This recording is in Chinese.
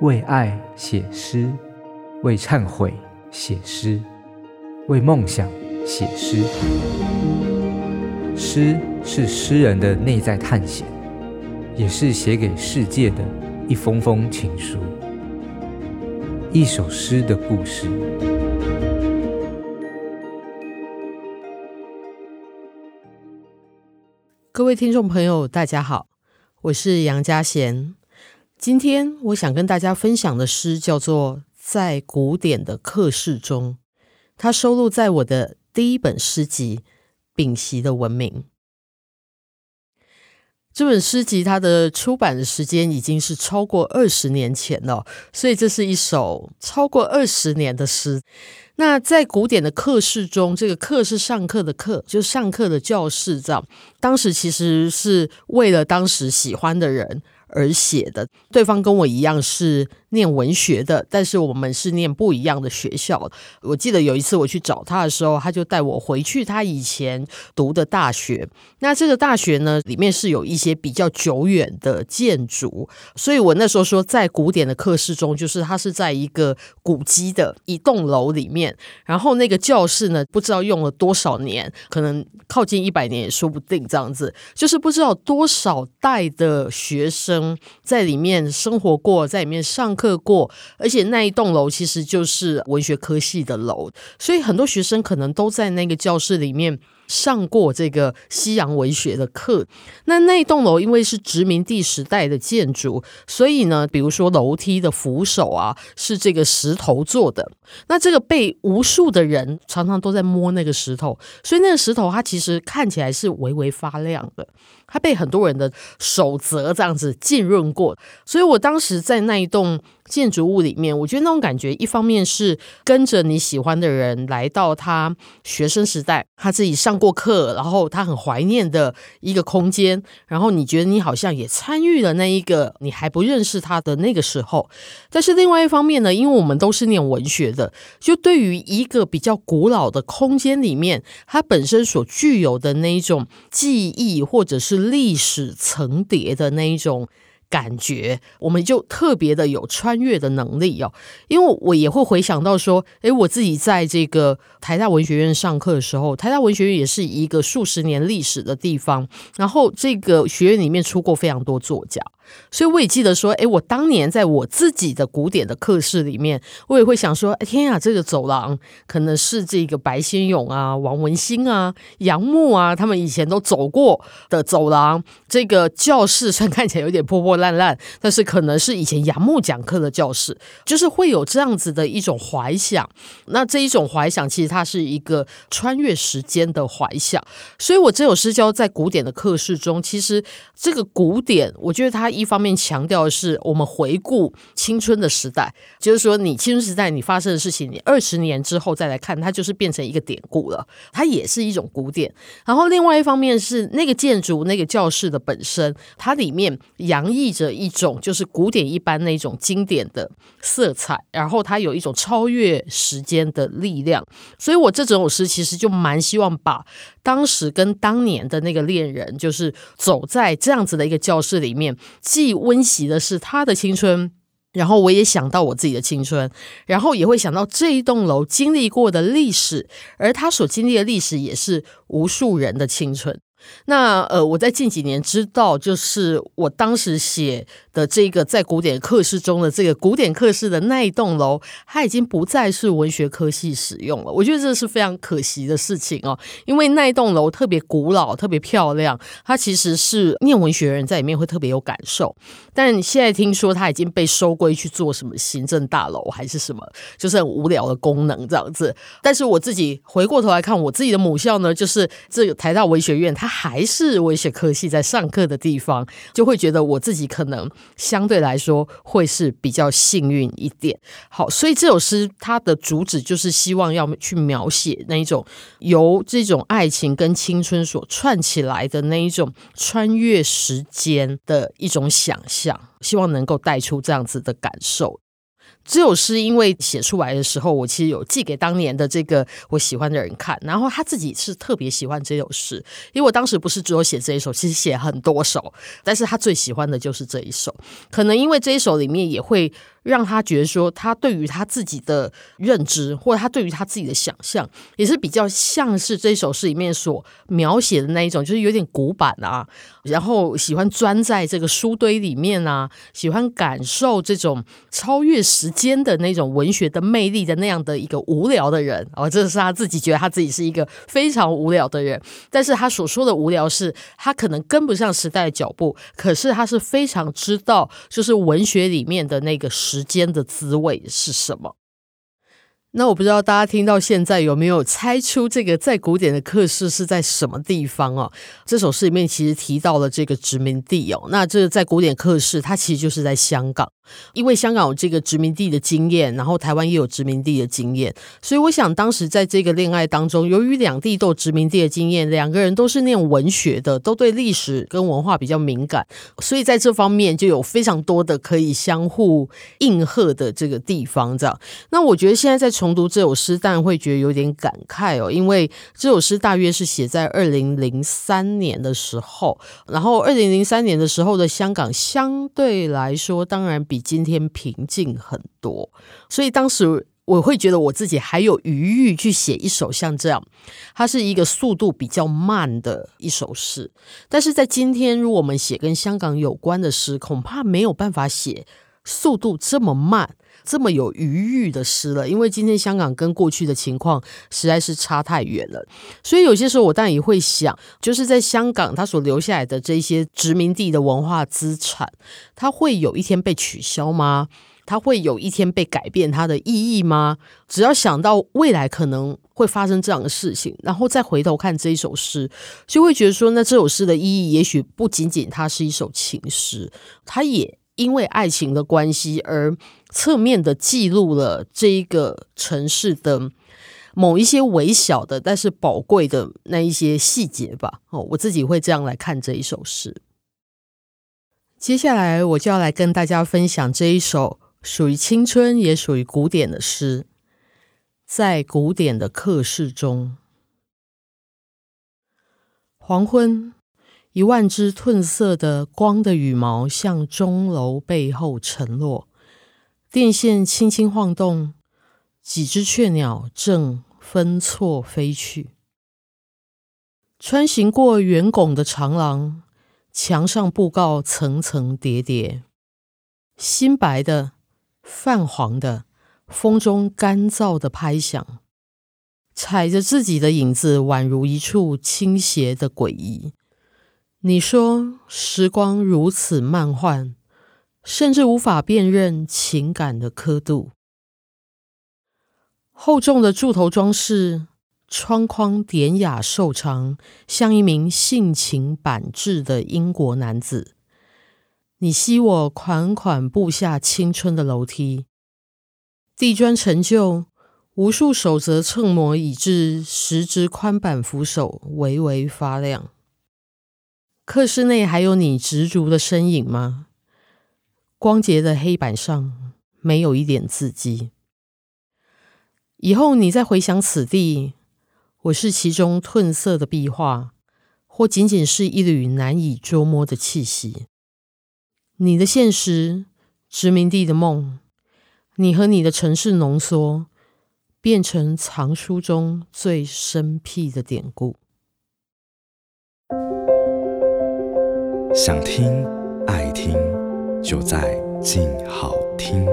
为爱写诗，为忏悔写诗，为梦想写诗。诗是诗人的内在探险，也是写给世界的一封封情书。一首诗的故事。各位听众朋友，大家好，我是杨家贤。今天我想跟大家分享的诗叫做《在古典的课室中》，它收录在我的第一本诗集《丙烯的文明》。这本诗集它的出版的时间已经是超过二十年前了，所以这是一首超过二十年的诗。那在古典的课室中，这个课是上课的课，就上课的教室，这样。当时其实是为了当时喜欢的人而写的，对方跟我一样是念文学的，但是我们是念不一样的学校。我记得有一次我去找他的时候，他就带我回去他以前读的大学。那这个大学呢，里面是有一些比较久远的建筑，所以我那时候说，在古典的课室中，就是它是在一个古迹的一栋楼里面，然后那个教室呢，不知道用了多少年，可能靠近一百年也说不定，这样子，就是不知道多少代的学生。在里面生活过，在里面上课课过，而且那一栋楼其实就是文学科系的楼，所以很多学生可能都在那个教室里面。上过这个西洋文学的课，那那栋楼因为是殖民地时代的建筑，所以呢，比如说楼梯的扶手啊，是这个石头做的。那这个被无数的人常常都在摸那个石头，所以那个石头它其实看起来是微微发亮的，它被很多人的守则这样子浸润过。所以我当时在那一栋。建筑物里面，我觉得那种感觉，一方面是跟着你喜欢的人来到他学生时代，他自己上过课，然后他很怀念的一个空间，然后你觉得你好像也参与了那一个你还不认识他的那个时候。但是另外一方面呢，因为我们都是念文学的，就对于一个比较古老的空间里面，它本身所具有的那一种记忆或者是历史层叠的那一种。感觉我们就特别的有穿越的能力哦，因为我也会回想到说，诶，我自己在这个台大文学院上课的时候，台大文学院也是一个数十年历史的地方，然后这个学院里面出过非常多作家。所以我也记得说，诶，我当年在我自己的古典的课室里面，我也会想说，哎，天啊，这个走廊可能是这个白先勇啊、王文兴啊、杨牧啊，他们以前都走过的走廊。这个教室虽然看起来有点破破烂烂，但是可能是以前杨牧讲课的教室，就是会有这样子的一种怀想。那这一种怀想，其实它是一个穿越时间的怀想。所以我这首诗交在古典的课室中，其实这个古典，我觉得它。一方面强调的是我们回顾青春的时代，就是说你青春时代你发生的事情，你二十年之后再来看，它就是变成一个典故了，它也是一种古典。然后另外一方面是那个建筑、那个教室的本身，它里面洋溢着一种就是古典一般那种经典的色彩，然后它有一种超越时间的力量。所以我这整首诗其实就蛮希望把当时跟当年的那个恋人，就是走在这样子的一个教室里面。既温习的是他的青春，然后我也想到我自己的青春，然后也会想到这一栋楼经历过的历史，而他所经历的历史也是无数人的青春。那呃，我在近几年知道，就是我当时写的这个在古典课室中的这个古典课室的那一栋楼，它已经不再是文学科系使用了。我觉得这是非常可惜的事情哦，因为那一栋楼特别古老，特别漂亮，它其实是念文学人在里面会特别有感受。但现在听说它已经被收归去做什么行政大楼还是什么，就是很无聊的功能这样子。但是我自己回过头来看，我自己的母校呢，就是这个台大文学院，它。还是文学科系在上课的地方，就会觉得我自己可能相对来说会是比较幸运一点。好，所以这首诗它的主旨就是希望要去描写那一种由这种爱情跟青春所串起来的那一种穿越时间的一种想象，希望能够带出这样子的感受。这首诗因为写出来的时候，我其实有寄给当年的这个我喜欢的人看，然后他自己是特别喜欢这首诗，因为我当时不是只有写这一首，其实写很多首，但是他最喜欢的就是这一首，可能因为这一首里面也会。让他觉得说，他对于他自己的认知，或者他对于他自己的想象，也是比较像是这首诗里面所描写的那一种，就是有点古板啊，然后喜欢钻在这个书堆里面啊，喜欢感受这种超越时间的那种文学的魅力的那样的一个无聊的人。哦，这是他自己觉得他自己是一个非常无聊的人，但是他所说的无聊是，他可能跟不上时代的脚步，可是他是非常知道，就是文学里面的那个时间的滋味是什么？那我不知道大家听到现在有没有猜出这个在古典的课室是在什么地方哦？这首诗里面其实提到了这个殖民地哦。那这个在古典课室，它其实就是在香港，因为香港有这个殖民地的经验，然后台湾也有殖民地的经验，所以我想当时在这个恋爱当中，由于两地都有殖民地的经验，两个人都是念文学的，都对历史跟文化比较敏感，所以在这方面就有非常多的可以相互应和的这个地方。这样，那我觉得现在在重读这首诗，当然会觉得有点感慨哦，因为这首诗大约是写在二零零三年的时候，然后二零零三年的时候的香港相对来说，当然比比今天平静很多，所以当时我会觉得我自己还有余裕去写一首像这样，它是一个速度比较慢的一首诗，但是在今天，如果我们写跟香港有关的诗，恐怕没有办法写速度这么慢。这么有余裕的诗了，因为今天香港跟过去的情况实在是差太远了，所以有些时候我当然也会想，就是在香港它所留下来的这些殖民地的文化资产，它会有一天被取消吗？它会有一天被改变它的意义吗？只要想到未来可能会发生这样的事情，然后再回头看这一首诗，就会觉得说，那这首诗的意义也许不仅仅它是一首情诗，它也因为爱情的关系而。侧面的记录了这一个城市的某一些微小的，但是宝贵的那一些细节吧。哦，我自己会这样来看这一首诗。接下来我就要来跟大家分享这一首属于青春也属于古典的诗，在古典的客室中，黄昏，一万只褪色的光的羽毛向钟楼背后沉落。电线轻轻晃动，几只雀鸟正分错飞去。穿行过圆拱的长廊，墙上布告层层叠叠，新白的、泛黄的，风中干燥的拍响，踩着自己的影子，宛如一处倾斜的诡异。你说时光如此漫缓。甚至无法辨认情感的刻度。厚重的柱头装饰，窗框典雅瘦长，像一名性情板滞的英国男子。你吸我款款步下青春的楼梯，地砖陈旧，无数手则蹭磨，以致十指宽板扶手微微发亮。客室内还有你执着的身影吗？光洁的黑板上没有一点字迹。以后你再回想此地，我是其中褪色的壁画，或仅仅是一缕难以捉摸的气息。你的现实，殖民地的梦，你和你的城市浓缩，变成藏书中最生僻的典故。想听，爱听。就在静好听。